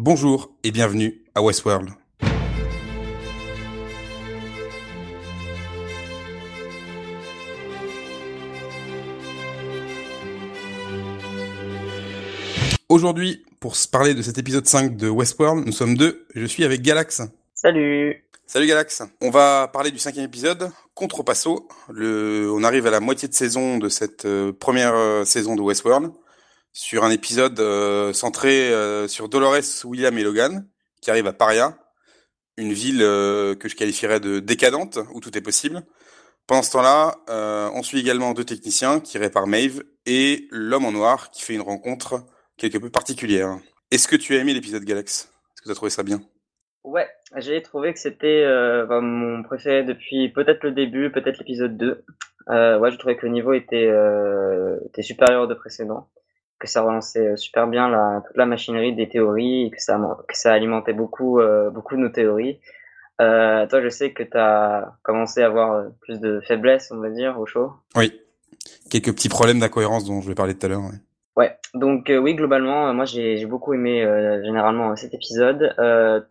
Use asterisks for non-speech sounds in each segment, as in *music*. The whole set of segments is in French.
Bonjour et bienvenue à Westworld. Aujourd'hui, pour se parler de cet épisode 5 de Westworld, nous sommes deux. Je suis avec Galax. Salut Salut Galax. On va parler du cinquième épisode, Contrepasso. Le... On arrive à la moitié de saison de cette euh, première euh, saison de Westworld, sur un épisode euh, centré euh, sur Dolores, William et Logan, qui arrivent à Paria, une ville euh, que je qualifierais de décadente, où tout est possible. Pendant ce temps-là, on suit également deux techniciens qui réparent Maeve et l'homme en noir qui fait une rencontre quelque peu particulière. Est-ce que tu as aimé l'épisode Galax? Est-ce que tu as trouvé ça bien? Ouais, j'ai trouvé que c'était mon préféré depuis peut-être le début, peut-être l'épisode 2. Euh, ouais, je trouvais que le niveau était, supérieur de précédent, que ça relançait super bien la, toute la machinerie des théories, et que ça, que ça alimentait beaucoup, euh, beaucoup de nos théories. Euh, toi, je sais que tu as commencé à avoir plus de faiblesse, on va dire, au show. Oui, quelques petits problèmes d'incohérence dont je vais parler tout à l'heure. Ouais. Ouais, donc euh, oui, globalement, euh, moi j'ai beaucoup aimé euh, généralement cet épisode.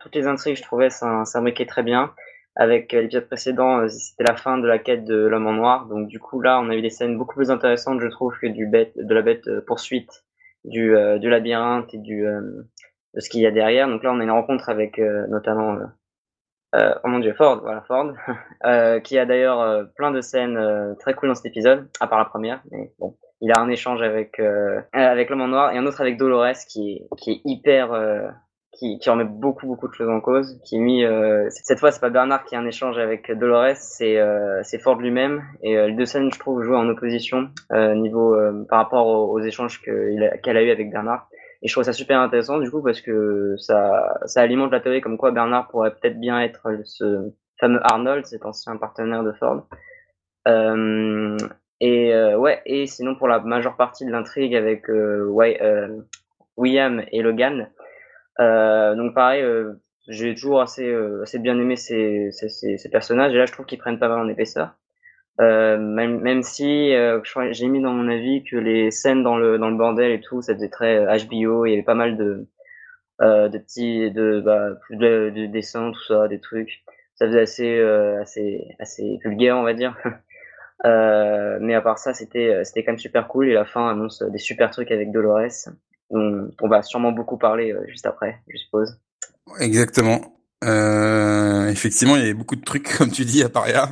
toutes les intrigues, je trouvais, s'imbriquaient très bien. Avec l'épisode précédent, c'était la fin de la quête de l'homme en noir. Donc du coup là, on a eu des scènes beaucoup plus intéressantes, je trouve, que du bête, de la bête poursuite du, du labyrinthe et du de ce qu'il y a derrière. Donc là, on a une rencontre avec notamment euh, oh mon dieu, Ford, voilà Ford, *laughs* euh, qui a d'ailleurs plein de scènes très cool dans cet épisode, à part la première, mais bon, il a un échange avec euh, avec l'homme en noir et un autre avec Dolores qui est qui est hyper euh, qui, qui remet beaucoup beaucoup de choses en cause qui mis euh, cette fois c'est pas Bernard qui a un échange avec Dolores c'est euh, c'est Ford lui-même. Et deux scènes je trouve jouent en opposition niveau par rapport aux, aux échanges qu'elle a, eu avec Bernard. Et je trouve ça super intéressant du coup parce que ça ça alimente la théorie comme quoi Bernard pourrait peut-être bien être ce fameux Arnold cet ancien partenaire de Ford. Euh, et euh, ouais, et sinon pour la majeure partie de l'intrigue avec euh, ouais, euh, William et Logan, euh, donc pareil, euh, j'ai toujours assez assez bien aimé ces, ces, ces, personnages. Et là, je trouve qu'ils prennent pas mal en épaisseur. même même si j'ai mis dans mon avis que les scènes dans le dans le bordel et tout, ça faisait très HBO. Il y avait pas mal de de petits de, bah, de, de dessins, tout ça, des trucs. Ça faisait assez assez assez vulgaire, on va dire. *laughs* Euh, mais à part ça, c'était euh, c'était quand même super cool et la fin annonce des super trucs avec Dolores. Dont on va sûrement beaucoup parler euh, juste après, je suppose. Exactement. Euh, effectivement, il y avait beaucoup de trucs, *laughs* comme tu dis, à Paria.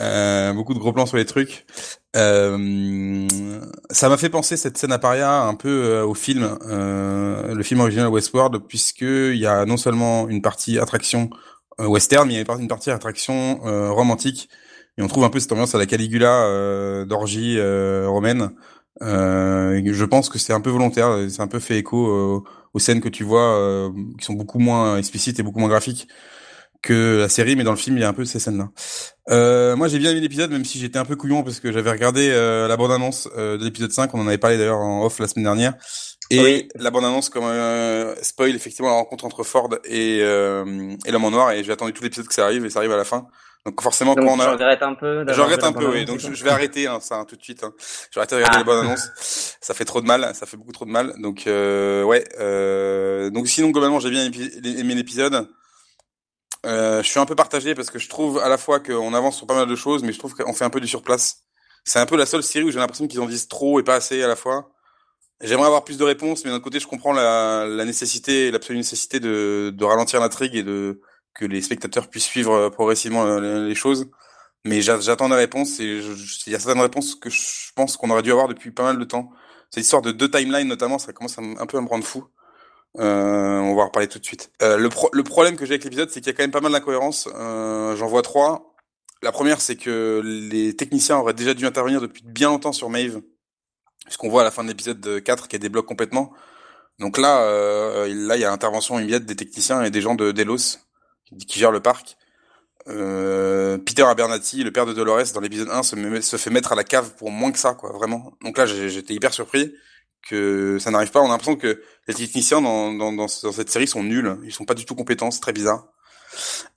Euh, beaucoup de gros plans sur les trucs. Euh, ça m'a fait penser cette scène à Paria un peu au film, le film original Westworld, puisque il y a non seulement une partie attraction western, mais il y a une partie attraction romantique et on trouve un peu cette ambiance à la Caligula euh, d'orgie euh, romaine. Euh, je pense que c'est un peu volontaire, c'est un peu fait écho euh, aux scènes que tu vois, euh, qui sont beaucoup moins explicites et beaucoup moins graphiques que la série, mais dans le film il y a un peu ces scènes-là. Euh, moi j'ai bien aimé l'épisode, même si j'étais un peu couillon parce que j'avais regardé la bande-annonce de l'épisode 5, on en avait parlé d'ailleurs en off la semaine dernière, et la bande-annonce comme spoil effectivement la rencontre entre Ford et, et l'homme en noir, et j'ai attendu tout l'épisode que ça arrive, et ça arrive à la fin. Donc forcément, donc, quand on a, je regrette un peu. Je regrette un peu, oui. Donc je, je, vais arrêter hein, ça hein, tout de suite. Hein. Je vais arrêter de regarder ah. les bonnes annonces. Ça fait trop de mal, ça fait beaucoup trop de mal. Donc euh, ouais. Euh, donc sinon globalement, j'ai bien aimé l'épisode. Euh, je suis un peu partagé parce que je trouve à la fois qu'on avance sur pas mal de choses, mais je trouve qu'on fait un peu du surplace. C'est un peu la seule série où j'ai l'impression qu'ils en disent trop et pas assez à la fois. J'aimerais avoir plus de réponses, mais d'un côté, je comprends la, la nécessité, l'absolue nécessité de, de ralentir l'intrigue et de que les spectateurs puissent suivre euh, progressivement euh, les choses. Mais j'attends des réponses et il y a certaines réponses que je pense qu'on aurait dû avoir depuis pas mal de temps. Cette histoire de deux timelines notamment, ça commence un peu à me rendre fou. Euh, on va en reparler tout de suite. Euh, le, pro le problème que j'ai avec l'épisode, c'est qu'il y a quand même pas mal d'incohérences. Euh, J'en vois trois. La première, c'est que les techniciens auraient déjà dû intervenir depuis bien longtemps sur Maeve, puisqu'on voit à la fin de l'épisode 4 qu'elle débloque complètement. Donc là, euh, là, il y a intervention immédiate des techniciens et des gens de Delos qui gère le parc. Euh, Peter Abernathy, le père de Dolores, dans l'épisode 1, se, se, fait mettre à la cave pour moins que ça, quoi, vraiment. Donc là, j'étais hyper surpris que ça n'arrive pas. On a l'impression que les techniciens dans, dans, dans, cette série sont nuls. Ils sont pas du tout compétents, c'est très bizarre.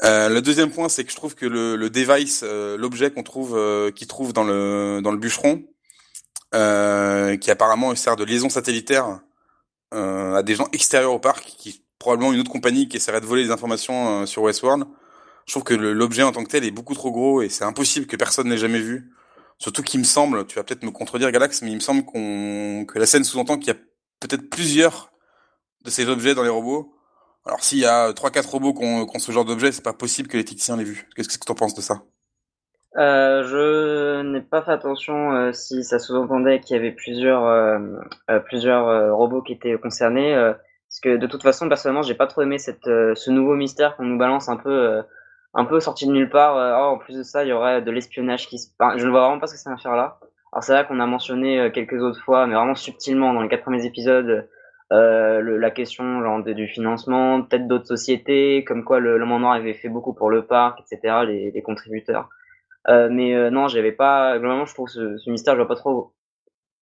Euh, le deuxième point, c'est que je trouve que le, le device, euh, l'objet qu'on trouve, euh, qui trouve dans le dans le bûcheron, euh, qui apparemment sert de liaison satellitaire à des gens extérieurs au parc, qui probablement une autre compagnie qui essaierait de voler les informations sur Westworld. Je trouve que l'objet en tant que tel est beaucoup trop gros et c'est impossible que personne n'ait jamais vu. Surtout qu'il me semble, tu vas peut-être me contredire Galax, mais il me semble qu'on que la scène sous-entend qu'il y a peut-être plusieurs de ces objets dans les robots. Alors s'il y a trois quatre robots qui ont, ce genre d'objet, c'est pas possible que les techniciens l'aient vu. Qu'est-ce que tu en penses de ça? Euh, Je n'ai pas fait attention euh, si ça sous-entendait qu'il y avait plusieurs euh, euh plusieurs euh, robots qui étaient concernés. Parce que de toute façon, personnellement, j'ai pas trop aimé cette ce nouveau mystère qu'on nous balance un peu un peu sorti de nulle part. Oh, en plus de ça, il y aurait de l'espionnage qui se. je ne vois vraiment pas ce que ça va faire là. Alors c'est vrai qu'on a mentionné quelques autres fois, mais vraiment subtilement dans les quatre premiers épisodes euh, la question genre du financement, peut-être d'autres sociétés, comme quoi le, le Noir avait fait beaucoup pour le parc, etc., les, contributeurs. Euh, mais euh, non, j'avais pas. Globalement, je trouve ce, ce, mystère, je vois pas trop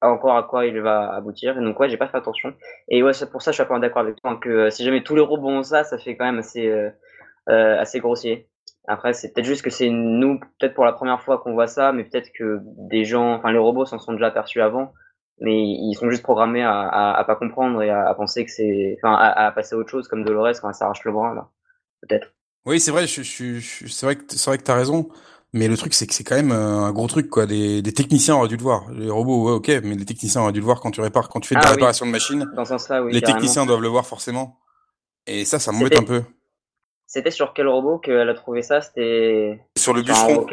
encore à quoi il va aboutir. Donc ouais, j'ai pas fait attention. Et ouais, c'est pour ça, je suis un peu d'accord avec toi que euh, si jamais tous les robots ont ça, ça fait quand même assez euh, assez grossier. Après, c'est peut-être juste que c'est nous, peut-être pour la première fois qu'on voit ça, mais peut-être que des gens, enfin les robots s'en sont déjà aperçus avant mais ils sont juste programmés à, à, pas comprendre et à, penser que c'est, enfin, à, passer à autre chose comme Dolores quand elle s'arrache le bras peut-être. Oui, c'est vrai, je, je, je c'est vrai que c'est vrai que t'as raison, mais le truc c'est que c'est quand même un gros truc quoi. Des, des techniciens auraient dû le voir. Les robots, ouais, ok, mais les techniciens auraient dû le voir quand tu répares, quand tu fais de la ah réparation de machine. Dans ce sens-là, oui. Les techniciens doivent le voir forcément. Et ça, ça m'embête un peu. C'était sur quel robot qu'elle a trouvé ça? C'était sur le bûcheron.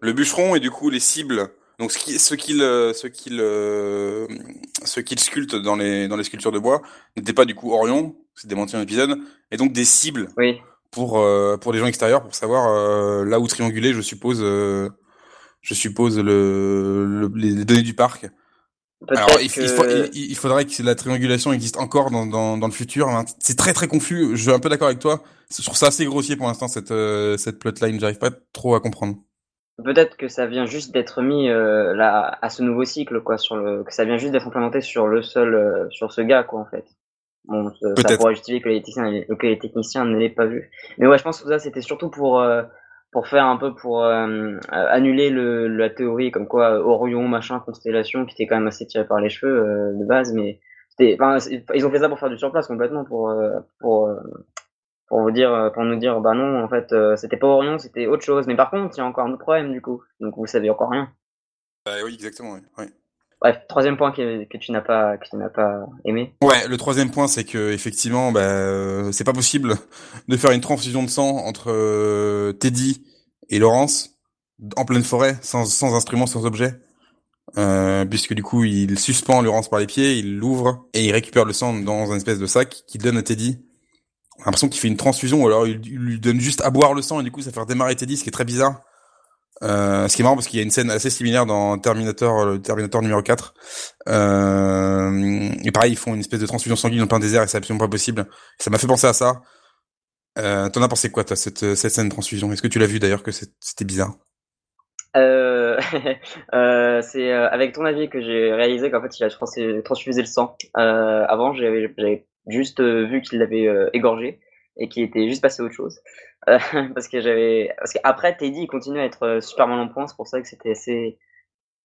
Le bûcheron et du coup les cibles donc ce qui, ce qu'il, ce qu'il, ce qu'il sculpte dans les dans les sculptures de bois n'était pas du coup Orion, c'est démenti en épisode, et donc des cibles oui. Pour euh, pour les gens extérieurs pour savoir euh, là où trianguler, je suppose, euh, je suppose le, les données du parc. Alors il, il, faudrait que la triangulation existe encore dans, dans, dans le futur. Hein. C'est très très confus. Je suis un peu d'accord avec toi. Je trouve ça assez grossier pour l'instant cette cette plotline. J'arrive pas trop à comprendre peut-être que ça vient juste d'être mis euh, là à ce nouveau cycle quoi sur le que ça vient juste d'être implémenté sur le seul euh, sur ce gars quoi en fait bon ça pourrait justifier que les techniciens que les techniciens ne l'aient pas vu mais ouais je pense que ça c'était surtout pour euh, pour faire un peu pour annuler le la théorie comme quoi Orion machin constellation qui était quand même assez tiré par les cheveux de base mais enfin, ils ont fait ça pour faire du surplace complètement pour pour pour vous dire, euh, pour nous dire, bah non, en fait, euh, c'était pas Orion, c'était autre chose. Mais par contre, il y a encore un autre problème du coup. Donc vous savez encore rien. Bah, oui, exactement. Oui. Bref, troisième point que, tu n'as pas, que tu n'as pas aimé. Ouais, le troisième point, c'est que effectivement, bah, euh, c'est pas possible de faire une transfusion de sang entre Teddy et Laurence en pleine forêt, sans, sans instrument, sans objet. Euh, puisque du coup il suspend Laurence par les pieds, il l'ouvre et il récupère le sang dans un espèce de sac qu'il donne à Teddy l'impression qu'il fait une transfusion ou alors il, lui donne juste à boire le sang et du coup ça fait redémarrer Teddy, ce qui est très bizarre. Euh, ce qui est marrant parce qu'il y a une scène assez similaire dans Terminator, Terminator numéro 4. Euh, et pareil, ils font une espèce de transfusion sanguine en plein désert et c'est absolument pas possible. Ça m'a fait penser à ça. Euh, T'en as pensé quoi, toi, cette, cette scène de transfusion? Est-ce que tu l'as vu d'ailleurs que c'était bizarre? *laughs* C'est avec ton avis que j'ai réalisé qu'en fait il a transfusé le sang. Avant, j'avais juste vu qu'il l'avait égorgé et qu'il était juste passé à autre chose. Euh, *laughs* parce que j'avais, parce qu'après Teddy il continue à être super mal en point, c'est pour ça que c'était assez,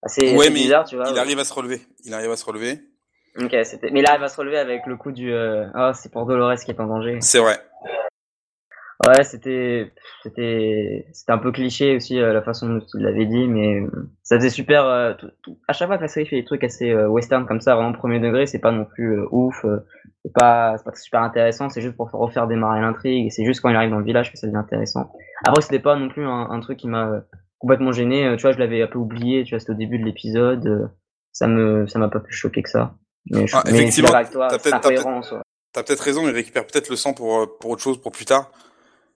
assez, ouais, bizarre, tu vois. Il arrive à se relever. Il arrive à se relever. Ok, c'était, mais il arrive à se relever avec le coup du, oh c'est pour Dolores qui est en danger. C'est vrai. Ouais, c'était c'était c'était un peu cliché aussi euh, la façon dont il l'avait dit, mais euh, ça faisait super. Euh, tout, à chaque fois que la série fait des trucs assez western comme ça, vraiment premier degré, c'est pas non plus ouf, c'est pas c'est pas super intéressant, c'est juste pour refaire démarrer l'intrigue. C'est juste quand il arrive dans le village que ça devient intéressant. Après, c'était pas non plus un, un truc qui m'a complètement gêné. Tu vois, je l'avais un peu oublié. Tu vois, c'était au début de l'épisode. Ça me ça m'a pas plus choqué que ça. Mais, je, ah, effectivement, t'as peut-être peut raison. Il récupère peut-être le sang pour pour autre chose pour plus tard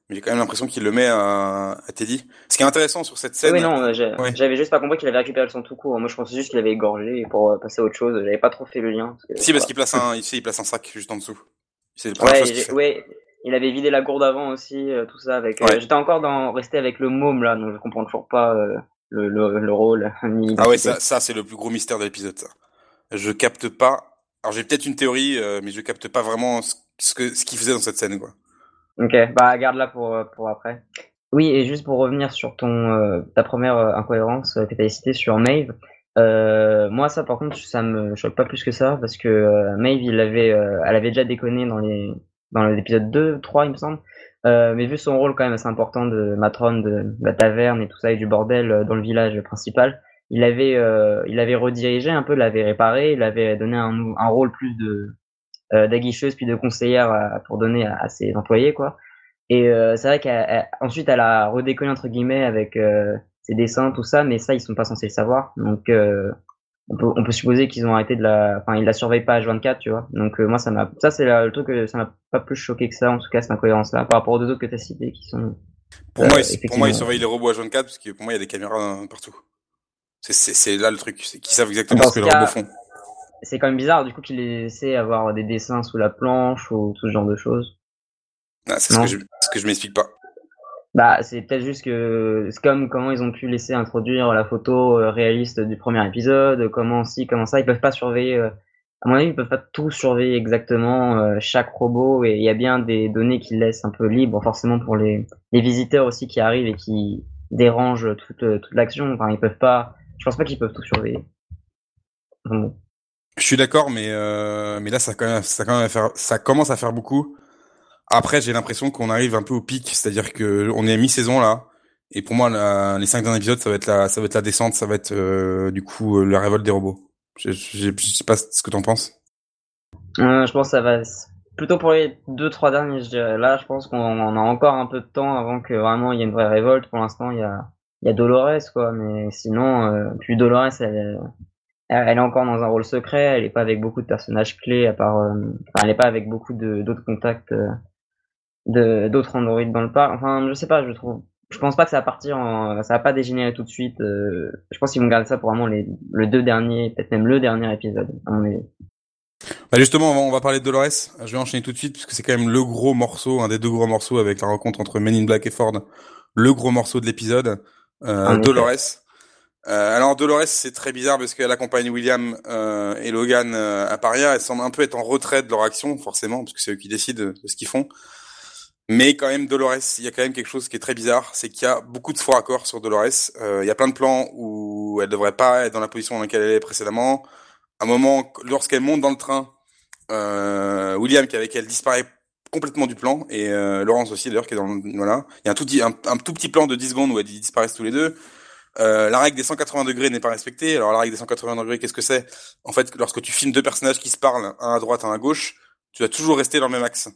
mais j'ai quand même l'impression qu'il le met à, à, Teddy. Ce qui est intéressant sur cette scène. Oui, non, j'avais juste pas compris qu'il avait récupéré son tout court. Moi, je pensais juste qu'il avait égorgé pour euh, passer à autre chose. J'avais pas trop fait le lien. si, parce qu'il place un, il, il place un sac juste en dessous. C'est ouais, ouais, il avait vidé la gourde avant aussi, euh, tout ça avec. Euh, j'étais encore dans rester avec le môme là, donc je comprends toujours pas le, le, le, rôle. *laughs* ah ouais, ça, ça c'est le plus gros mystère de l'épisode. Ça. Je capte pas. Alors j'ai peut-être une théorie, mais je capte pas vraiment ce que ce qu'il faisait dans cette scène quoi. Ok, bah garde-la pour, euh, pour après. Oui, et juste pour revenir sur ton euh, ta première euh, incohérence que tu as citée sur Maeve, euh, moi ça par contre ça me choque pas plus que ça parce que Maeve il avait elle avait déjà déconné dans les dans l'épisode 2, 3, il me semble. Euh, mais vu son rôle quand même assez important de matrone de, la taverne et tout ça et du bordel euh, dans le village principal, il avait, euh, il avait redirigé un peu, l'avait réparé, il avait donné un, un rôle plus de euh, d'aguicheuse puis de conseillère pour donner à, ses employés quoi. Et euh, c'est vrai qu'ensuite elle, a redéconné entre guillemets avec ses dessins tout ça, mais ça ils sont pas censés le savoir donc on peut, on peut supposer qu'ils ont arrêté de la, enfin, ils la surveillent pas H24, tu vois. Donc, euh, moi, ça m'a, ça, c'est le truc que ça m'a pas plus choqué que ça, en tout cas, cette incohérence-là, par rapport aux deux autres que tu as cités, qui sont. Pour moi, ils, pour moi, ils surveillent les robots H24 parce que pour moi, il y a des caméras partout. C'est, c'est, là le truc, c'est qu'ils savent exactement ce que les robots font. C'est quand même bizarre, du coup, qu'ils les essaient avoir des dessins sous la planche ou tout ce genre de choses. Ah, c'est ce que je, ce que je m'explique pas. Bah, c'est peut-être juste que c'est comme comment ils ont pu laisser introduire la photo euh, réaliste du premier épisode, comment si, comment ça, ils peuvent pas surveiller. Euh, à mon avis, ils peuvent pas tout surveiller exactement euh, chaque robot et il y a bien des données qu'ils laissent un peu libres, forcément pour les, les visiteurs aussi qui arrivent et qui dérangent toute, toute l'action. Enfin, ils peuvent pas. Je pense pas qu'ils peuvent tout surveiller. Je suis d'accord, mais mais là ça quand même, ça commence à faire beaucoup. Après, j'ai l'impression qu'on arrive un peu au pic, c'est-à-dire que on est mi-saison là, et pour moi, les cinq derniers épisodes, ça va être la, ça va être la descente, ça va être euh, du coup euh, la révolte des robots. Je, je, sais pas ce que t'en penses. Euh, je pense que ça va plutôt pour les deux trois derniers. Je dirais. Là, je pense qu'on a encore un peu de temps avant que vraiment il y ait une vraie révolte. Pour l'instant, il y a, il y a Dolores quoi, mais sinon, euh, puis Dolores, elle, elle est encore dans un rôle secret. Elle est pas avec beaucoup de personnages clés, à part, euh, enfin, elle est pas avec beaucoup d'autres contacts de d'autres Android dans le parc. Enfin, je sais pas, je trouve. Je pense pas que ça va partir en, ça va pas dégénérer tout de suite. Euh, je pense qu'ils vont garder ça pour vraiment les, le deux derniers, peut-être même le dernier épisode, à mon avis. Bah justement, on va, parler de Dolores. Je vais enchaîner tout de suite parce que c'est quand même le gros morceau, un des deux gros morceaux avec la rencontre entre Men in Black et Ford. Le gros morceau de l'épisode, euh, Dolores. Euh, alors Dolores, c'est très bizarre parce qu'elle accompagne William euh, et Logan euh, à Paria. Elle semble un peu être en retrait de leur action, forcément, parce que c'est eux qui décident de ce qu'ils font. Mais quand même, Dolores, il y a quand même quelque chose qui est très bizarre, c'est qu'il y a beaucoup de faux accords sur Dolores. Euh, il y a plein de plans où elle devrait pas être dans la position dans laquelle elle est précédemment. À un moment, lorsqu'elle monte dans le train, euh, William qui est avec elle disparaît complètement du plan et euh, Laurence aussi d'ailleurs qui est dans le, voilà. Il y a un tout un, tout petit plan de 10 secondes où elles disparaissent tous les deux. Euh, la règle des 180 degrés n'est pas respectée. Alors la règle des 180 degrés, qu'est-ce que c'est? En fait, lorsque tu filmes deux personnages qui se parlent, un à droite, un à gauche, tu dois toujours rester dans le même axe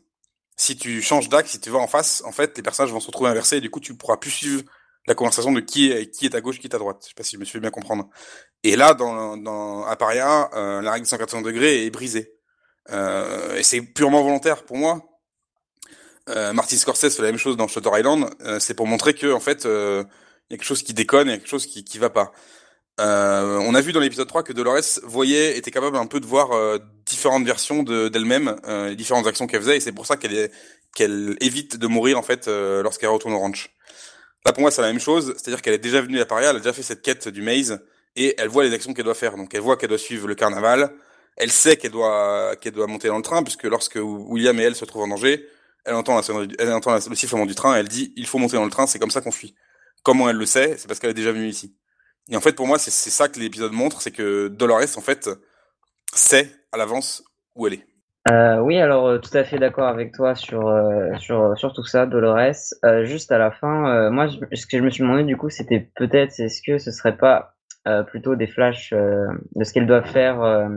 si tu changes d'axe, si tu vas en face, en fait, les personnages vont se retrouver inversés et du coup, tu pourras plus suivre la conversation de qui est, qui est à gauche, qui est à droite. Je sais pas si je me suis bien comprendre. Et là, dans, dans Aparia, euh, la règle de 180 degrés est brisée. Euh, et c'est purement volontaire pour moi. Euh, Martin Scorsese fait la même chose dans Shutter Island. Euh, c'est pour montrer que, en fait, euh, il y a quelque chose qui déconne, il y a quelque chose qui, qui va pas. Euh, on a vu dans l'épisode 3 que Dolores voyait, était capable un peu de voir euh, différentes versions d'elle-même, euh, les différentes actions qu'elle faisait, et c'est pour ça qu'elle qu'elle évite de mourir en fait lorsqu'elle retourne au ranch. Là pour moi c'est la même chose, c'est-à-dire qu'elle est déjà venue à Paris, elle a déjà fait cette quête du maze, et elle voit les actions qu'elle doit faire. Donc elle voit qu'elle doit suivre le carnaval, elle sait qu'elle doit qu'elle doit monter dans le train, puisque lorsque William et elle se trouvent en danger, elle entend, la elle entend le sifflement du train, elle dit il faut monter dans le train, c'est comme ça qu'on fuit. Comment elle le sait C'est parce qu'elle est déjà venue ici. Et en fait, pour moi, c'est ça que l'épisode montre, c'est que Dolores, en fait, sait à l'avance où elle est. Euh, oui, alors euh, tout à fait d'accord avec toi sur euh, sur sur tout ça, Dolores. Juste à la fin, moi, ce que je me suis demandé du coup, c'était peut-être, est-ce que ce serait pas plutôt des flashs de ce qu'elle doit faire.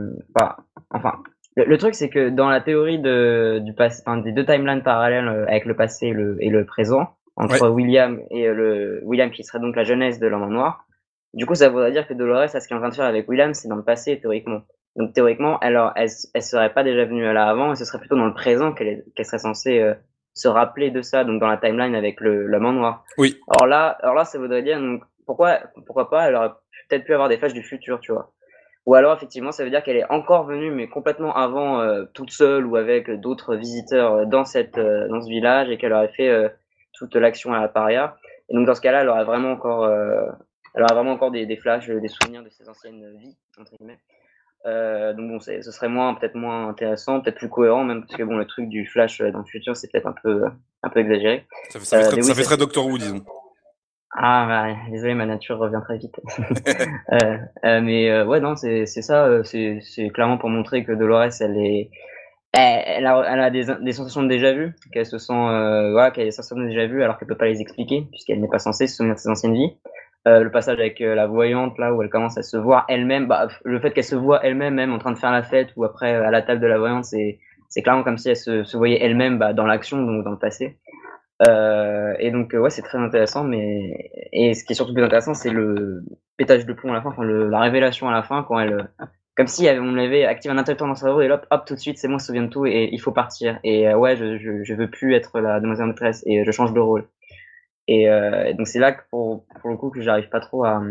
Enfin, le, truc, c'est que dans la théorie de du passé, des deux timelines parallèles avec le passé et le, et le présent, entre William et le William qui serait donc la jeunesse de l'homme en noir du coup, ça voudrait dire que Dolores, ce qu'elle est en train de faire avec William, c'est dans le passé, théoriquement. Donc, théoriquement, alors, elle, elle serait pas déjà venue là avant, et ce serait plutôt dans le présent qu'elle qu'elle serait censée euh, se rappeler de ça, donc dans la timeline avec le la main noire. Oui. Alors là, alors là, ça voudrait dire, donc, pourquoi, pourquoi pas, elle aurait peut-être pu avoir des flashs du futur, tu vois. Ou alors, effectivement, ça veut dire qu'elle est encore venue, mais complètement avant, euh, toute seule ou avec d'autres visiteurs euh, dans cette, dans ce village, et qu'elle aurait fait toute l'action à la paria. Et donc, dans ce cas-là, elle aurait vraiment encore elle a vraiment encore des, des flashs, des souvenirs de ses anciennes vies, entre guillemets. Euh, donc bon, ce serait moins, peut-être moins intéressant, peut-être plus cohérent même, parce que bon, le truc du flash dans le futur, c'est peut-être un peu, un peu exagéré. Ça fait, ça fait, euh, très, ça fait très Doctor Who, disons. Ah, bah, désolé, ma nature revient très vite. *laughs* euh, euh, mais euh, ouais, non, c'est ça, c'est clairement pour montrer que Dolores, elle est, elle a, elle a des, des, sensations de déjà vu, qu'elle se sent, euh, voilà, qu'elle a des sensations de déjà vu alors qu'elle peut pas les expliquer puisqu'elle n'est pas censée se souvenir de ses anciennes vies. Euh, le passage avec euh, la voyante là où elle commence à se voir elle-même, bah, le fait qu'elle se voit elle-même même en train de faire la fête ou après à la table de la voyante, c'est c'est clairement comme si elle se, se voyait elle-même bah, dans l'action donc dans le passé. Euh, et donc ouais c'est très intéressant mais et ce qui est surtout plus intéressant c'est le pétage de plomb à la fin, enfin le, la révélation à la fin quand elle comme si on avait activé un interrupteur dans sa cerveau et hop, hop, tout de suite, c'est moi, je me souviens de tout et il faut partir. Et euh, ouais, je, je, je, veux plus être la demoiselle maîtresse et je change de rôle. Et euh, donc c'est là que pour, pour le coup que j'arrive pas trop à,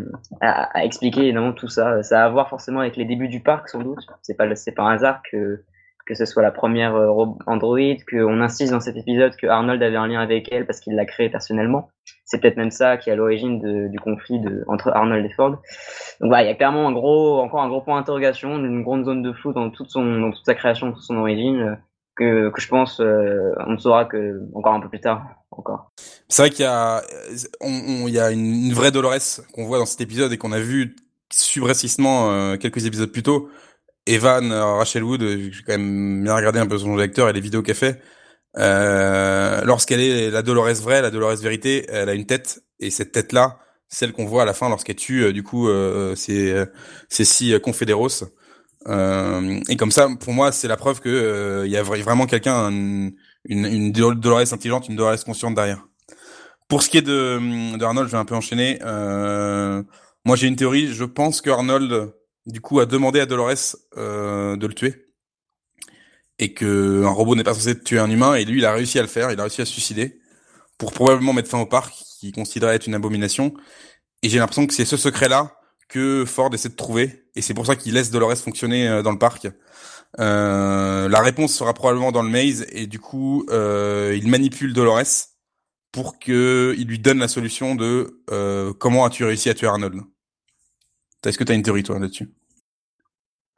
à, à, expliquer évidemment tout ça. Ça a à voir forcément avec les débuts du parc sans doute. C'est pas c'est pas un hasard que que ce soit la première euh, Android, qu'on insiste dans cet épisode que Arnold avait un lien avec elle parce qu'il l'a créé personnellement. C'est peut-être même ça qui est à l'origine du conflit entre Arnold et Ford. Donc voilà, il y a clairement un gros, encore un gros point d'interrogation, une grande zone de flou dans toute son, dans toute sa création, toute son origine, euh, que, que je pense euh, on saura que encore un peu plus tard. Encore. C'est vrai qu'il y a, on, il y a une, vraie Dolores qu'on voit dans cet épisode et qu'on a vu subressissement quelques épisodes plus tôt Evan euh, Rachel Wood, euh, j'ai quand même bien regardé un peu son lecteur et les vidéos qu'elle fait. Euh, lorsqu'elle est la Dolores vraie, la Dolores vérité, elle a une tête et cette tête-là, celle qu'on voit à la fin lorsqu'elle tue euh, du coup euh, ces ces six confédéros. et comme ça, pour moi, c'est la preuve que il y a vraiment quelqu'un, une, une, Dolores intelligente, une Dolores consciente derrière. Pour ce qui est de, de Arnold, je vais un peu enchaîner. moi, j'ai une théorie. Je pense que Arnold du coup, a demandé à Dolores euh, de le tuer et que un robot n'est pas censé tuer un humain et lui, il a réussi à le faire. Il a réussi à se suicider pour probablement mettre fin au parc, qui considérait être une abomination. Et j'ai l'impression que c'est ce secret-là que Ford essaie de trouver et c'est pour ça qu'il laisse Dolores fonctionner euh, dans le parc. Euh, la réponse sera probablement dans le maze et du coup, euh, il manipule Dolores pour que il lui donne la solution de comment as-tu réussi à tuer Arnold? Est-ce que tu as une théorie, toi, là-dessus?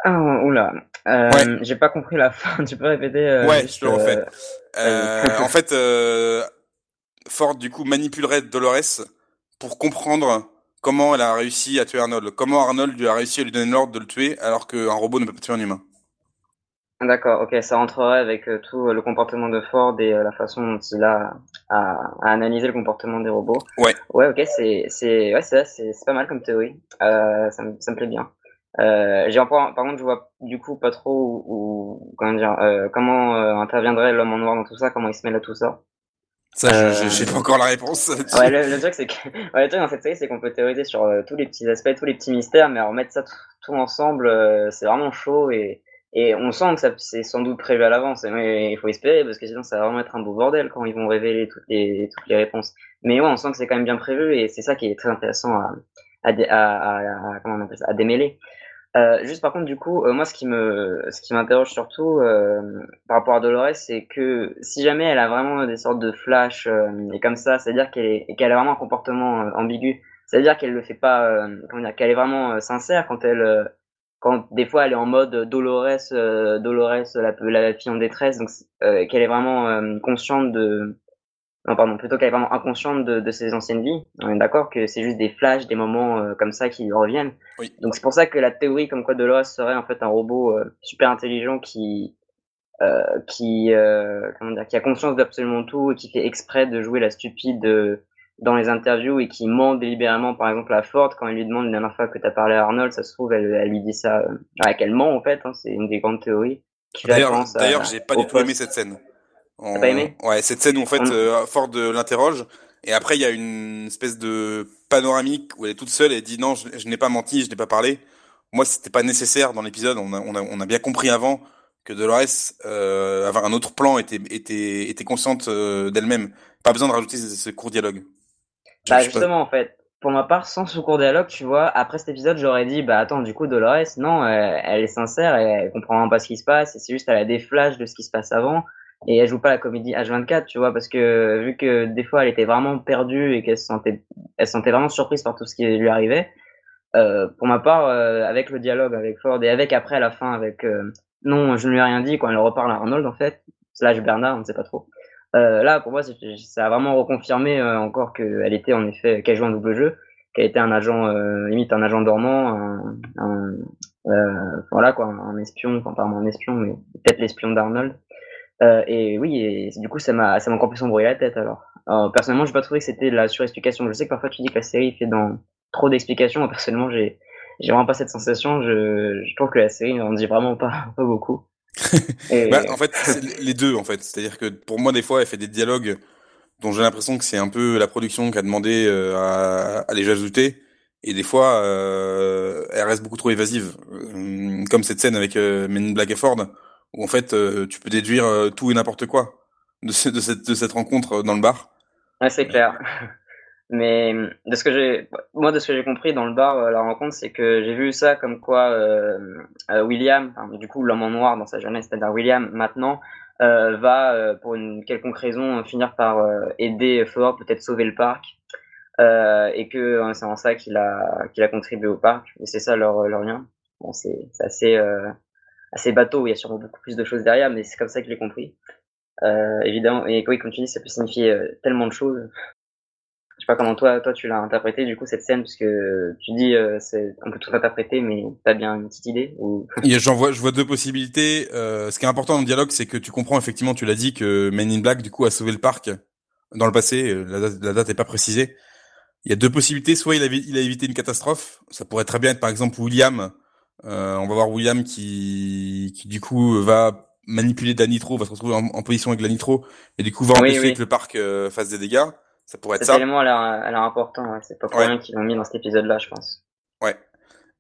Ah, oula, euh, ouais. j'ai pas compris la *laughs* fin. Tu peux répéter euh, Ouais, je le refais. Euh, euh en fait, Ford du coup manipulerait Dolores pour comprendre comment elle a réussi à tuer Arnold. Comment Arnold lui a réussi à lui donner l'ordre de le tuer alors qu'un robot ne peut pas tuer un humain. D'accord, ok, ça rentrerait avec tout le comportement de Ford et la façon dont il a à, à, analyser le comportement des robots. Ouais. Ouais, ok, c'est ouais, c'est pas mal comme théorie. Ça me ça me plaît bien. Euh, j'ai par, par contre, je vois du coup pas trop ou, comment dire euh, comment euh, interviendrait l'homme en noir dans tout ça, comment il se mêle à tout ça. Ça, je j'ai pas encore la réponse. *laughs* ouais, le, truc c'est que *laughs* ouais, le truc dans cette série, c'est qu'on peut théoriser sur tous les petits aspects, tous les petits mystères, mais remettre ça tout ensemble, c'est vraiment chaud et et on sent que c'est sans doute prévu à l'avance. Mais il faut espérer parce que sinon ça va vraiment être un beau bordel quand ils vont révéler toutes les toutes les réponses. Mais ouais, on sent que c'est quand même bien prévu et c'est ça qui est très intéressant à à, à, à, comment on appelle ça, à démêler. Euh, juste par contre, du coup, euh, moi, ce qui me, ce qui m'interroge surtout euh, par rapport à Dolores, c'est que si jamais elle a vraiment des sortes de flash euh, et comme ça, c'est-à-dire qu'elle est, qu'elle a vraiment un comportement euh, ambigu, c'est-à-dire qu'elle le fait pas, comment dire, qu'elle est vraiment sincère quand elle, quand des fois elle est en mode Dolores, Dolores, la, la, fille en détresse, donc qu'elle est vraiment consciente de non, pardon, plutôt qu'elle est vraiment inconsciente de, de, ses anciennes vies. On est d'accord que c'est juste des flashs, des moments euh, comme ça qui lui reviennent. Oui. Donc c'est pour ça que la théorie comme quoi Dolores serait en fait un robot euh, super intelligent qui euh, qui euh, comment dire, qui a conscience d'absolument tout et qui fait exprès de jouer la stupide dans les interviews et qui ment délibérément par exemple à Ford quand elle lui demande la dernière fois que tu as parlé à Arnold, ça se trouve elle, elle lui dit ça, euh, qu'elle ment en fait. Hein, c'est une des grandes théories. D'ailleurs, j'ai pas du tout aimé cette scène. T'as pas aimé? Ouais, cette scène où en fait euh, Ford l'interroge et après il y a une espèce de panoramique où elle est toute seule et elle dit non, je, je n'ai pas menti, je n'ai pas parlé. Moi, c'était pas nécessaire dans l'épisode. On a, on a, on a bien compris avant que Dolores, euh, avoir un autre plan, était était était consciente euh, d'elle-même. Pas besoin de rajouter ce, ce court dialogue. Bah justement, en fait, pour ma part, sans ce court dialogue, tu vois, après cet épisode, j'aurais dit, bah attends, du coup, Dolores, non, elle, elle est sincère, elle, elle comprend vraiment pas ce qui se passe, et c'est juste elle a des flashs de ce qui se passe avant et elle joue pas la comédie H24 tu vois parce que vu que des fois elle était vraiment perdue et qu'elle se sentait elle se sentait vraiment surprise par tout ce qui lui arrivait euh, pour ma part euh, avec le dialogue avec Ford et avec après à la fin avec euh, non je ne lui ai rien dit quand elle reparle à Arnold en fait slash Bernard on ne sait pas trop. Là pour moi ça a vraiment reconfirmé encore qu'elle était en effet qu'elle jouait un double jeu qu'elle était un agent limite un agent dormant un, voilà quoi un espion enfin pas un espion mais peut-être l'espion d'Arnold Euh, et oui, et du coup, ça m'a, ça m'a encore plus embrouillé la tête alors. Euh, personnellement, j'ai pas trouvé que c'était de la surexplication. Je sais que parfois tu dis que la série fait dans trop d'explications. Personnellement, j'ai, j'ai vraiment pas cette sensation. Je, je trouve que la série on dit vraiment pas, *laughs* pas beaucoup. *laughs* bah, en fait, les deux, en fait. C'est-à-dire que pour moi, des fois, elle fait des dialogues dont j'ai l'impression que c'est un peu la production qui a demandé euh, à, à les ajouter. Et des fois, euh, elle reste beaucoup trop évasive. Euh, comme cette scène avec euh, Men in Black et Ford, en fait, euh, tu peux déduire tout et n'importe quoi de, cette, rencontre dans le bar. Ouais, c'est clair. *laughs* Mais de ce que j'ai, moi, de ce que j'ai compris dans le bar, la rencontre, c'est que j'ai vu ça comme quoi euh, William, du coup, l'homme en noir dans sa jeunesse, c'est-à-dire William, maintenant, euh, va, euh, pour une quelconque raison, finir par euh, aider Ford, peut-être sauver le parc. et que c'est en ça qu'il a, qu'il a contribué au parc. Et c'est ça leur, leur lien. Bon, c'est assez, assez bateau. Il y a sûrement beaucoup plus de choses derrière, mais c'est comme ça que je compris. évidemment. Et oui, comme tu dis, ça peut signifier tellement de choses je sais pas comment toi, toi tu l'as interprété du coup cette scène parce que tu dis euh, on peut tout interpréter mais t'as bien une petite idée ou? J'en vois, je vois deux possibilités. Euh, ce qui est important dans le dialogue, c'est que tu comprends effectivement, tu l'as dit que Men in Black du coup a sauvé le parc dans le passé. Euh, la date, la date est pas précisée. Il y a deux possibilités. Soit il a évité une catastrophe. Ça pourrait très bien être par exemple William. Euh, on va voir William qui, qui du coup va manipuler de la nitro, va se retrouver en, position avec la nitro et du coup va empêcher que le parc euh, fasse des dégâts. Ça pourrait être Cet élément a l'air important. C'est pas pour rien qu'ils l'ont mis dans cet épisode-là, je pense. Ouais.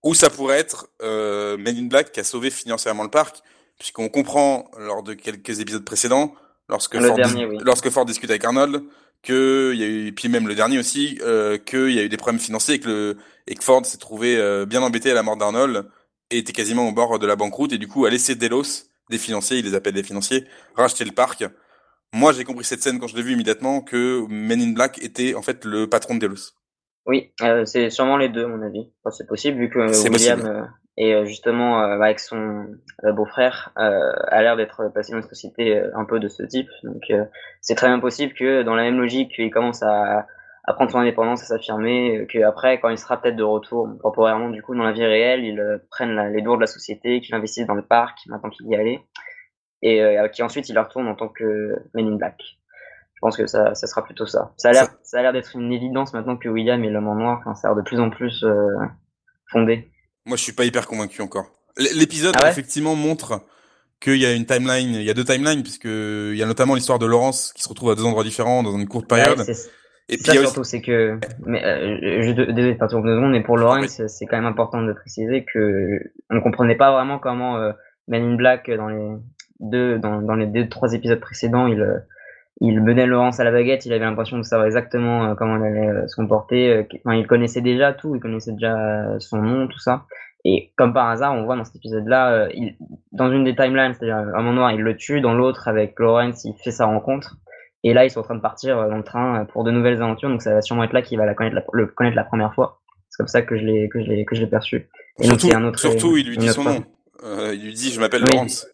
Ou ça pourrait être euh, Men in Black qui a sauvé financièrement le parc, puisqu'on comprend lors de quelques épisodes précédents, lorsque Ford, lorsque Ford discute avec Arnold, que il y a eu, puis même le dernier aussi, euh, qu'il y a eu des problèmes financiers et que, le, et que Ford s'est trouvé euh, bien embêté à la mort d'Arnold et était quasiment au bord de la banqueroute et du coup a laissé Delos, des financiers, il les appelle des financiers, racheter le parc moi, j'ai compris cette scène quand je l'ai vue immédiatement que Men in Black était en fait le patron de Delos. Oui, euh, c'est sûrement les deux, à mon avis. Enfin, c'est possible vu que William euh, est euh, justement euh, avec son beau-frère a l'air d'être passé dans une société un peu de ce type. Donc, c'est très bien possible que dans la même logique, il commence à, à prendre son indépendance, à s'affirmer, qu'après, quand il sera peut-être de retour temporairement du coup dans la vie réelle, il prenne les lourds de la société, qu'il investisse dans le parc maintenant qu'il y allait et euh, qui ensuite il retourne en tant que Men in Black. Je pense que ça, ça sera plutôt ça. Ça a l'air, ça a l'air d'être une évidence maintenant que William est l'homme en noir. Enfin, ça a l'air de plus en plus euh, fondé. Moi, je suis pas hyper convaincu encore. L'épisode ah effectivement montre qu'il y a une timeline, il y a deux timelines puisque il y a notamment l'histoire de Laurence qui se retrouve à deux endroits différents dans une courte période. Et puis ça, surtout, c'est que, mais euh, je, désolé de partir deux secondes, mais pour Laurence, c'est quand même important de préciser que on comprenait pas vraiment comment euh, Men in Black dans les deux, dans, dans les deux, trois épisodes précédents, il, euh, il menait Laurence à la baguette, il avait l'impression de savoir exactement euh, comment elle allait euh, se comporter. Enfin, il connaissait déjà tout, il connaissait déjà son nom, tout ça. Et comme par hasard, on voit dans cet épisode-là, dans une des timelines, c'est-à-dire un moment noir, il le tue, dans l'autre, avec Laurence, il fait sa rencontre. Et là, ils sont en train de partir dans le train pour de nouvelles aventures, donc ça va sûrement être là qu'il va la connaître la, le connaître la première fois. C'est comme ça que je l'ai que je l'ai que je l'ai perçu. Et surtout, un autre, surtout, il lui dit son nom. Euh, il lui dit, je m'appelle Laurence.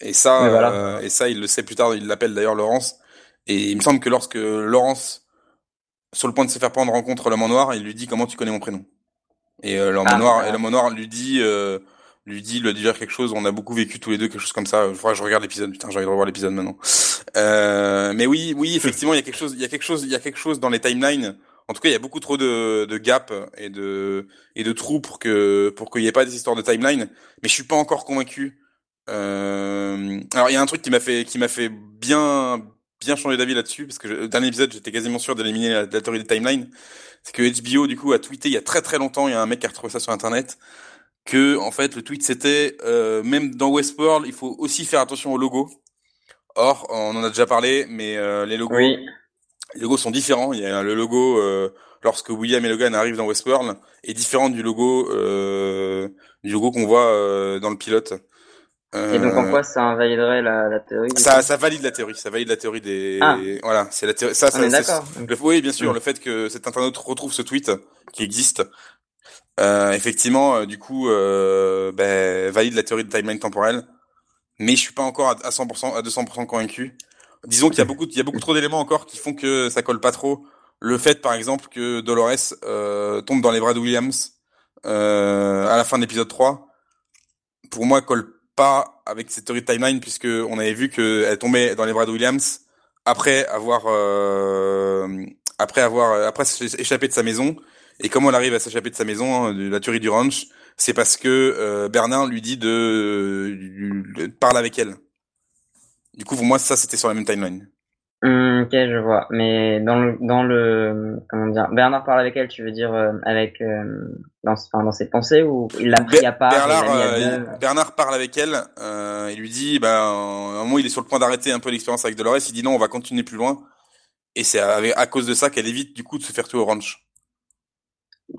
Et ça, euh, et ça, il le sait plus tard. Il l'appelle d'ailleurs Laurence. Et il me semble que lorsque Laurence, sur le point de se faire prendre rencontre l'homme en noir, il lui dit comment tu connais mon prénom? Et euh, l'homme ah, noir, et l'homme noir lui dit, euh, lui dit, lui a dire quelque chose. On a beaucoup vécu tous les deux quelque chose comme ça. Il faudra que je regarde l'épisode. Putain, j'ai envie de revoir l'épisode maintenant. Euh, mais oui, oui, *laughs* effectivement, il y a quelque chose, il y a quelque chose, il y a quelque chose dans les timelines. En tout cas, il y a beaucoup trop de, de gaps et de et de trous pour que pour qu'il n'y ait pas des histoires de timeline. Mais je suis pas encore convaincu euh, alors il y a un truc qui m'a fait qui m'a fait bien bien changer d'avis là-dessus parce que le dernier épisode j'étais quasiment sûr d'éliminer la, la, théorie des timelines. C'est que HBO du coup a tweeté il y a très très longtemps, il y a un mec qui a retrouvé ça sur internet que en fait le tweet c'était euh, même dans Westworld il faut aussi faire attention au logo. Or on en a déjà parlé mais euh, les logos les logos sont différents. Il y a le logo euh, lorsque William et Logan arrivent dans Westworld est différent du logo euh, du logo qu'on voit dans le pilote. Et donc en quoi ça invaliderait la, la théorie Ça, ça valide la théorie, ça valide la théorie des. Ah. Voilà, c'est la théorie. Ça, On est d'accord. Oui, bien sûr, le fait que cet internaute retrouve ce tweet qui existe, euh, effectivement, euh, du coup, euh, ben, valide la théorie de timeline temporelle. Mais je suis pas encore à 100%, à 200% convaincu. Disons qu'il y a beaucoup, il y a beaucoup trop d'éléments encore qui font que ça colle pas trop. Le fait, par exemple, que Dolores euh, tombe dans les bras de Williams euh, à la fin de l'épisode 3, pour moi, colle pas avec cette théorie de timeline puisque on avait vu qu'elle tombait dans les bras de Williams après avoir euh, après avoir après échappé de sa maison et comment elle arrive à s'échapper de sa maison hein, de la tuerie du ranch c'est parce que euh, Bernard lui dit de, de, parler avec elle du coup pour moi ça c'était sur la même timeline Mmh, ok, je vois. Mais dans le, dans le, comment dire, Bernard parle avec elle, tu veux dire euh, avec euh, dans, enfin, dans ses pensées ou il l'a pris à part Bernard, euh, Bernard parle avec elle. il lui dit, à un moment il est sur le point d'arrêter un peu l'expérience avec Dolores. Il dit non, on va continuer plus loin. Et c'est à, cause de ça qu'elle évite du coup de se faire tuer au ranch.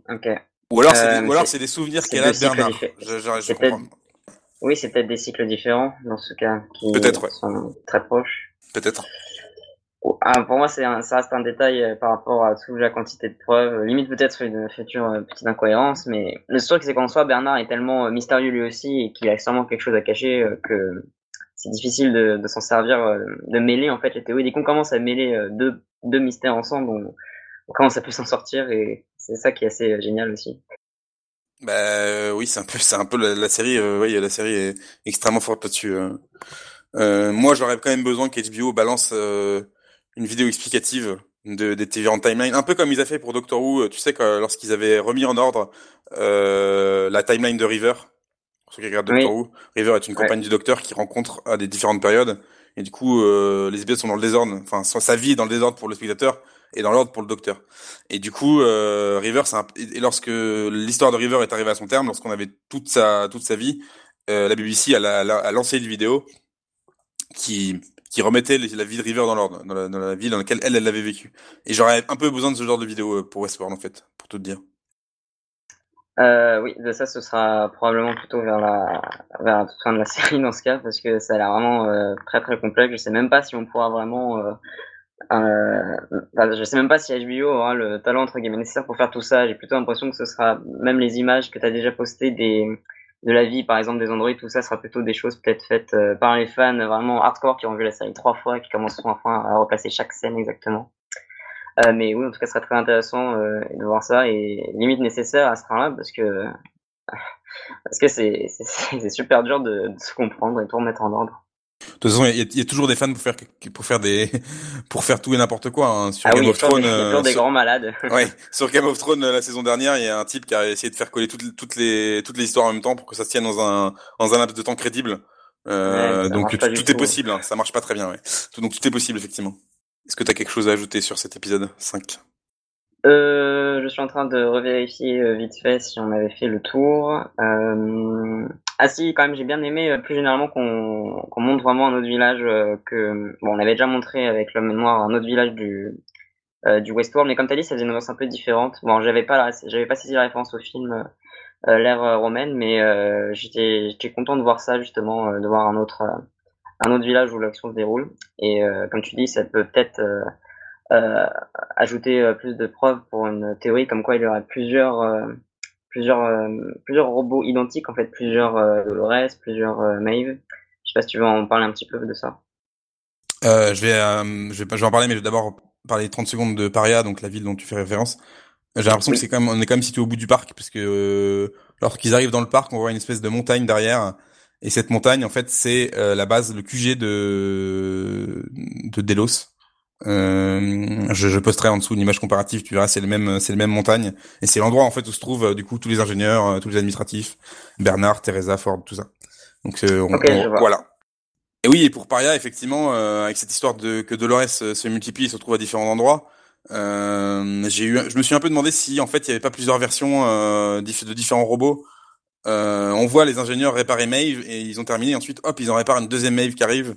Ok. Ou alors c'est des, c'est des souvenirs qu'elle a de Bernard. Je, je, comprends. Oui, c'est peut-être des cycles différents dans ce cas qui sont très proches. Peut-être. Ah, pour moi, c'est ça reste un détail euh, par rapport à toute la quantité de preuves. Limite peut-être une future euh, petite incohérence, mais le truc c'est qu'en soi, Bernard est tellement euh, mystérieux lui aussi et qu'il a extrêmement quelque chose à cacher que c'est difficile de, de s'en servir, de mêler en fait les théories. Dès qu'on commence à mêler deux, deux mystères ensemble, on, on commence à plus s'en sortir et c'est ça qui est assez génial aussi. Bah oui, c'est un peu, c'est un peu la, série. oui, la série est extrêmement forte là-dessus. Euh, moi, j'aurais quand même besoin qu'HBO balance une vidéo explicative de, des différentes timelines, un peu comme ils avaient fait pour Doctor Who, euh, tu sais, que lorsqu'ils avaient remis en ordre euh, la timeline de River. Pour ceux qui regardent Doctor Who, River est une compagne du Docteur qui rencontre à des différentes périodes, et du coup, euh, les épisodes sont dans le désordre. Enfin, sa vie est dans le désordre pour le spectateur et dans l'ordre pour le Docteur. Et du coup, euh, River, c'est et lorsque l'histoire de River est arrivée à son terme, lorsqu'on avait toute sa toute sa vie, euh, la BBC a, lancé une vidéo qui qui remettait la vie de River dans l'ordre, dans la, dans vie dans laquelle elle, elle l'avait vécu. Et j'aurais un peu besoin de ce genre de vidéo euh, pour Westworld, en fait, pour tout te dire. Oui, ça, ce sera probablement plutôt vers la, vers la fin de la *laughs* série dans ce cas, parce que ça a l'air vraiment très très complexe. Je sais même pas si on pourra vraiment, euh, euh, je sais même pas si HBO aura le talent entre guillemets nécessaire pour faire tout ça. J'ai plutôt l'impression que ce sera même les images que tu as déjà postées des, de la vie, par exemple des androïdes, tout ça sera plutôt des choses peut-être faites euh, par les fans vraiment hardcore qui ont vu la série trois fois, qui commenceront enfin à replacer chaque scène exactement. Euh, mais oui, en tout cas, ce serait très intéressant euh, de voir ça et limite nécessaire à ce point-là parce que *laughs* parce que c'est c'est super dur de, de se comprendre et tout remettre en ordre. De toute façon, il y, y, a toujours des fans pour faire pour faire des *laughs* pour faire tout et n'importe quoi. Hein. Sur ah Game of Thrones, euh, des grands malades. *laughs* ouais, sur Game of Thrones la saison dernière, il y a un type qui a essayé de faire coller toutes, toutes les toutes les histoires en même temps pour que ça se tienne dans un dans un laps de temps crédible. Euh, donc tout, tout est possible. Hein. Ça marche pas très bien. Ouais. donc tout est possible effectivement. Est-ce que tu as quelque chose à ajouter sur cet épisode 5 euh, je suis en train de revérifier euh, vite fait si on avait fait le tour. Euh... Ah si, quand même, j'ai bien aimé euh, plus généralement qu'on montre vraiment un autre village euh, que bon, on avait déjà montré avec l'homme noir un autre village du euh, du Westworld, mais comme t'as dit, ça faisait une ambiance un peu différente. Bon, j'avais pas j'avais pas saisi la référence au film l'ère romaine, mais j'étais j'étais content de voir ça justement, de voir un autre un autre village où l'action se déroule. Et comme tu dis, ça peut peut-être euh, ajouter euh, plus de preuves pour une théorie comme quoi il y aurait plusieurs euh, plusieurs plusieurs robots identiques en fait plusieurs Dolores plusieurs Maeve. Je sais pas si tu veux en parler un petit peu de ça. Euh, je vais je vais je vais en parler mais je vais d'abord parler 30 secondes de Paria donc la ville dont tu fais référence. J'ai l'impression que c'est quand même on est quand même situé au bout du parc parce que lorsqu'ils arrivent dans le parc on voit une espèce de montagne derrière. Et cette montagne en fait c'est la base le QG de de Delos euh, je, je, posterai en dessous une image comparative, tu verras, c'est le même, c'est le même montagne, et c'est l'endroit en fait où se trouvent euh, du coup tous les ingénieurs, euh, tous les administratifs, Bernard, Teresa, Ford, tout ça. Donc voilà. Et oui, et pour Paria, effectivement, avec cette histoire de que Dolores se multiplie et se retrouve à différents endroits, j'ai eu, je me suis un peu demandé si en fait il y avait pas plusieurs versions de différents robots. on voit les ingénieurs réparer Maeve et ils ont terminé. Ensuite, hop, ils en réparent une deuxième Maeve qui arrive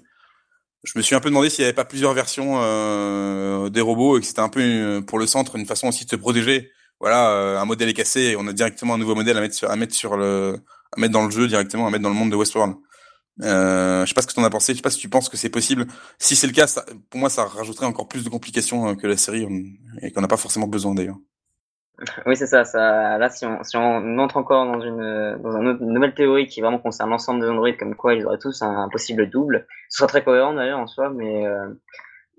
je me suis un peu demandé s'il n'y avait pas plusieurs versions euh, des robots et que c'était un peu euh, pour le centre une façon aussi de se protéger. Voilà, euh, un modèle est cassé et on a directement un nouveau modèle à mettre sur, à mettre sur le, à mettre dans le jeu directement, à mettre dans le monde de Westworld. Euh, je sais pas ce que tu en as pensé. Je sais pas si tu penses que c'est possible. Si c'est le cas, ça, pour moi, ça rajouterait encore plus de complications que la série et qu'on n'a pas forcément besoin d'ailleurs. Oui, c'est ça, ça. Là, si on, si on entre encore dans une, dans une, nouvelle théorie qui vraiment concerne l'ensemble des androïdes, comme quoi ils auraient tous un, possible double, ce serait très cohérent d'ailleurs en soi, mais, euh,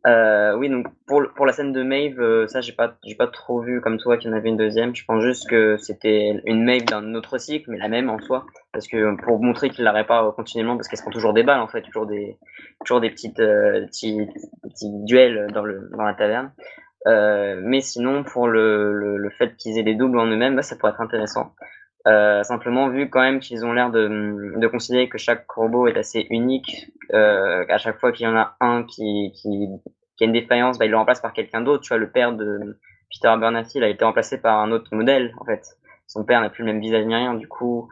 Euh, oui, donc pour, pour la scène de Maeve, euh, ça j'ai pas j'ai pas trop vu comme toi qu'il y en avait une deuxième. Je pense juste que c'était une Maeve d'un autre cycle, mais la même en soi, parce que pour montrer qu'il la répare continuellement, parce qu'elle se prend toujours des balles en fait, toujours des toujours des petites euh, petits, petits duels dans le dans la taverne. Euh, mais sinon, pour le, le, le fait qu'ils aient des doubles en eux-mêmes, bah, ça pourrait être intéressant. Euh, simplement, vu quand même qu'ils ont l'air de, de considérer que chaque robot est assez unique, euh, à chaque fois qu'il y en a un qui, qui, qui a une défaillance, bah, il le remplace par quelqu'un d'autre. Tu vois, le père de Peter Abernathy, il a été remplacé par un autre modèle, en fait. Son père n'a plus le même visage ni rien, du coup,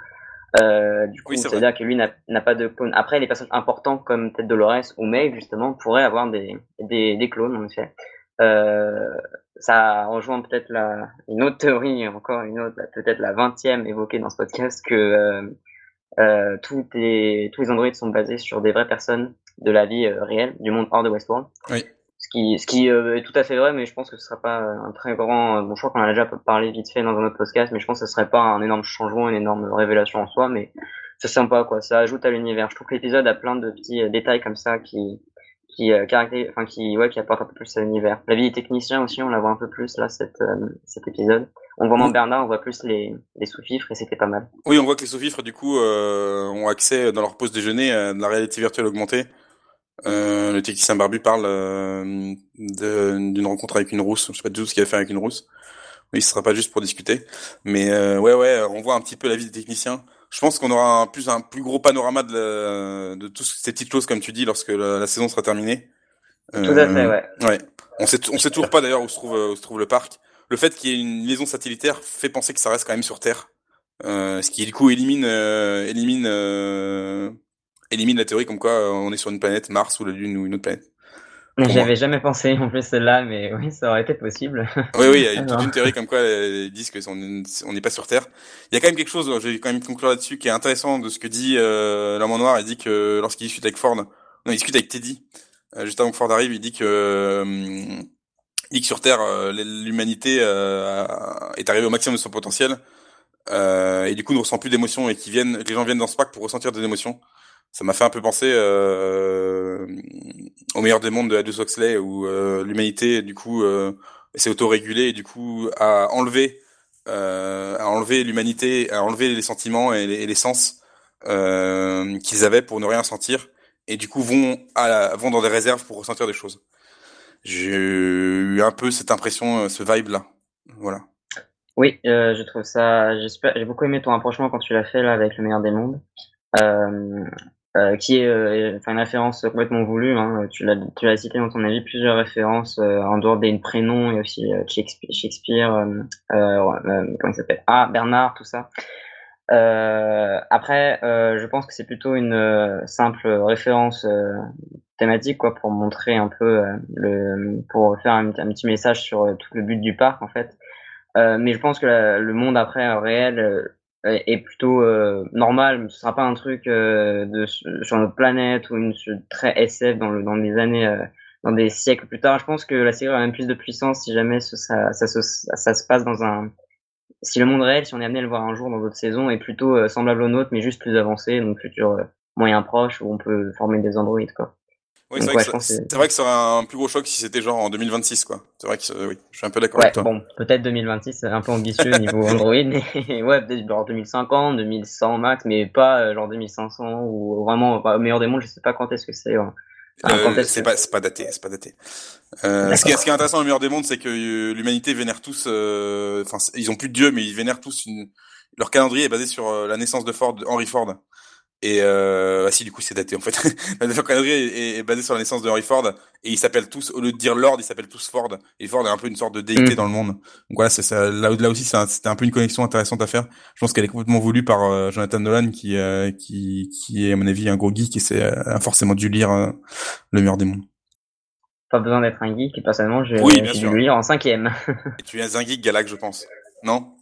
euh, du coup, Oui, c'est c'est-à-dire que lui n'a pas de clone. Après, les personnes importantes comme peut-être Dolores ou Maeve, justement, pourraient avoir des, des, des clones, en effet. Euh, ça rejoint peut-être la, une autre théorie, encore une autre, peut-être la vingtième évoquée dans ce podcast, que euh, euh, tous, les, tous les androïdes sont basés sur des vraies personnes de la vie euh, réelle, du monde hors de Westworld. Oui. Ce qui, ce qui euh, est tout à fait vrai, mais je pense que ce sera pas un très grand. Bon, je crois qu'on en a déjà parlé vite fait dans un autre podcast, mais je pense que ce serait pas un énorme changement, une énorme révélation en soi, mais c'est sympa, quoi. Ça ajoute à l'univers. Je trouve que l'épisode a plein de petits euh, détails comme ça qui, qui euh, caractérise, enfin qui, ouais, qui apporte un peu plus à l'univers. La vie des techniciens aussi, on la voit un peu plus là, cette, euh, cet épisode. On voit moins. Bernard, on voit plus les, les sous-fifres et c'était pas mal. Oui, on voit que les sous-fifres, du coup, euh, ont accès dans leur pause déjeuner à de la réalité virtuelle augmentée. Euh, le technicien barbu parle d'une rencontre avec une rousse. Je sais pas du tout ce qu'il a fait avec une rousse. Oui, ce sera pas juste pour discuter. Mais ouais, ouais, on voit un petit peu la vie des techniciens. Je pense qu'on aura un plus un plus gros panorama de, la- de toutes ces petites choses, comme tu dis, lorsque la, la saison sera terminée. Tout à fait, ouais. Ouais. On sait, on sait toujours pas d'ailleurs où se trouve où se trouve le parc. Le fait qu'il y ait une liaison satellitaire fait penser que ça reste quand même sur Terre, euh, ce qui du coup élimine euh, élimine euh, élimine la théorie comme quoi euh, on est sur une planète Mars ou la Lune ou une autre planète. J'avais jamais pensé en plus celle-là, mais *laughs* oui, ça aurait été possible. Oui, oui, il y a *laughs* toute une théorie comme quoi euh, ils disent qu'on on n'est pas sur Terre. Il y a quand même quelque chose, je vais quand même conclure là-dessus, qui est intéressant de ce que dit euh, l'homme en noir. Il dit que lorsqu'il discute avec Ford, non, il discute avec Teddy, euh, juste avant que Ford arrive, il dit que euh, il dit que sur Terre, euh, l'humanité euh, est arrivée au maximum de son potentiel, euh, et du coup ne ressent plus d'émotions et qui viennent, les gens viennent dans ce parc pour ressentir des émotions. Ça m'a fait un peu penser euh, au meilleur des mondes de Aldous Huxley où euh, l'humanité du coup euh, s'est autorégulée et du coup a enlevé a enlevé l'humanité, a enlevé les sentiments et les, sens qu'ils avaient pour ne rien sentir et du coup vont à vont dans des réserves pour ressentir des choses. J'ai eu un peu cette impression, ce vibe là. Voilà. Oui, je trouve ça. J'ai beaucoup aimé ton rapprochement quand tu l'as fait là avec le meilleur des mondes, qui est, euh, enfin, une référence complètement voulue. Hein. Tu l'as, tu l'as cité dans ton avis plusieurs références euh, en dehors des prénoms et aussi euh, Shakespeare, euh, euh, euh, comment s'appelle? Ah, Bernard, tout ça. Euh, après, euh, je pense que c'est plutôt une euh, simple référence euh, thématique quoi pour montrer un peu euh, le, pour faire un, petit message sur euh, tout le but du parc en fait. Euh, mais je pense que le monde après euh, réel euh, est est plutôt euh, normal. Ce sera pas un truc euh, de, sur notre planète ou une très SF dans, le, dans des années, euh, dans des siècles plus tard. Je pense que la série a même plus de puissance si jamais ça, ça, se- ça, ça se passe dans un. Si le monde réel, si on est amené à le voir un jour dans d'autres saisons, est plutôt euh, semblable au nôtre, mais juste plus avancé, donc futur euh, moyen proche où on peut former des androïdes quoi. Oui, c'est vrai, ouais, que ça- aurait un plus gros choc si c'était genre en 2026 quoi. C'est vrai que oui, je suis un peu d'accord Ouais, avec toi. bon, peut-être 2026, c'est un peu ambitieux niveau *laughs* Android, mais *laughs* ouais, peut-être genre 2050, 2100 max, mais pas euh, genre 2500 ou vraiment bah, au meilleur des mondes, je sais pas quand est-ce que c'est. hein. Enfin, Euh, c'est que- pas c'est pas daté, c'est pas daté. Euh, ce, qui est, ce qui est intéressant le meilleur des mondes, c'est que euh, l'humanité vénère tous. Enfin, ils ont plus de dieu, mais ils vénèrent tous. Une... Leur calendrier est basé sur la naissance de Ford, Henry Ford. Et euh, ah si, du coup, c'est daté en fait. *laughs* Leur calendrier est, est basé sur la naissance de Henry Ford, et ils s'appellent tous, au lieu de dire Lord, ils s'appellent tous Ford. Et Ford est un peu une sorte de déité Mm. dans le monde. Donc voilà, c'est ça. Là, là aussi, c'est un- c'était un peu une connexion intéressante à faire. Je pense qu'elle est complètement voulue par euh, Jonathan Nolan, qui euh, qui qui est à mon avis un gros geek et c'est euh, a forcément dû lire euh, le meilleur des mondes. Pas besoin d'être un geek, et personnellement, je- Oui, bien j'ai sûr. dû le lire en cinquième. Et tu es un geek Galax, je pense. Non?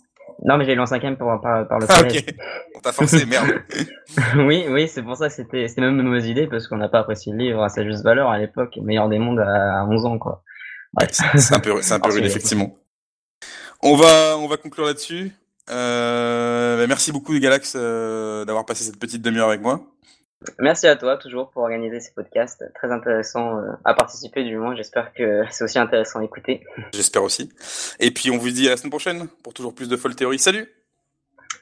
Non, mais j'ai lu en cinquième par, par, par le Ah collège. ok. On t'a forcé, merde. *laughs* oui, oui, c'est pour ça que c'était, c'était même une mauvaise idée, parce qu'on n'a pas apprécié le livre à sa juste valeur à l'époque, meilleur des mondes à, à 11 ans, quoi. Bref. C'est un peu, c'est un peu rude, *laughs* effectivement. On va, on va conclure là-dessus. Euh, bah, merci beaucoup Galax euh, d'avoir passé cette petite demi-heure avec moi. Merci à toi toujours pour organiser ces podcasts. Très intéressant euh, à participer du moins. J'espère que c'est aussi intéressant à écouter. J'espère aussi. Et puis on vous dit à la semaine prochaine pour toujours plus de folle théorie. Salut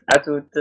À toutes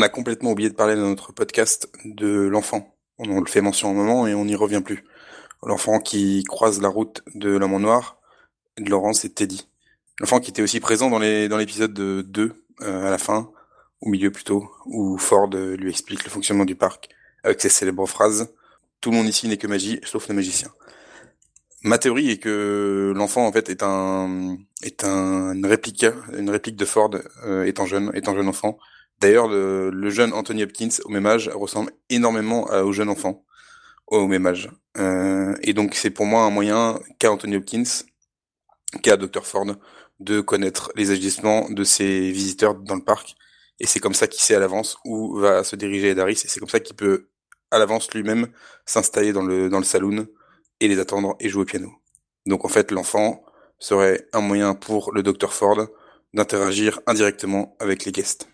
On a complètement oublié de parler dans notre podcast de l'enfant. On le fait mention un moment et on n'y revient plus. L'enfant qui croise la route de l'homme en noir, de Laurence et Teddy. L'enfant qui était aussi présent dans les dans l'épisode 2, euh, à la fin, au milieu plutôt, où Ford lui explique le fonctionnement du parc avec ses célèbres phrases Tout le monde ici n'est que magie, sauf le magicien. Ma théorie est que l'enfant en fait est un est un une réplique une réplique de Ford euh, étant jeune étant jeune enfant D'ailleurs, le, jeune Anthony Hopkins, au même âge, ressemble énormément au jeune enfant, au même âge. Euh, et donc, c'est pour moi un moyen qu'a Anthony Hopkins, qu'a Dr. Ford, de connaître les agissements de ses visiteurs dans le parc. Et c'est comme ça qu'il sait à l'avance où va se diriger Daris. Et c'est comme ça qu'il peut, à l'avance lui-même, s'installer dans le, dans le saloon et les attendre et jouer au piano. Donc, en fait, l'enfant serait un moyen pour le Dr. Ford d'interagir indirectement avec les guests.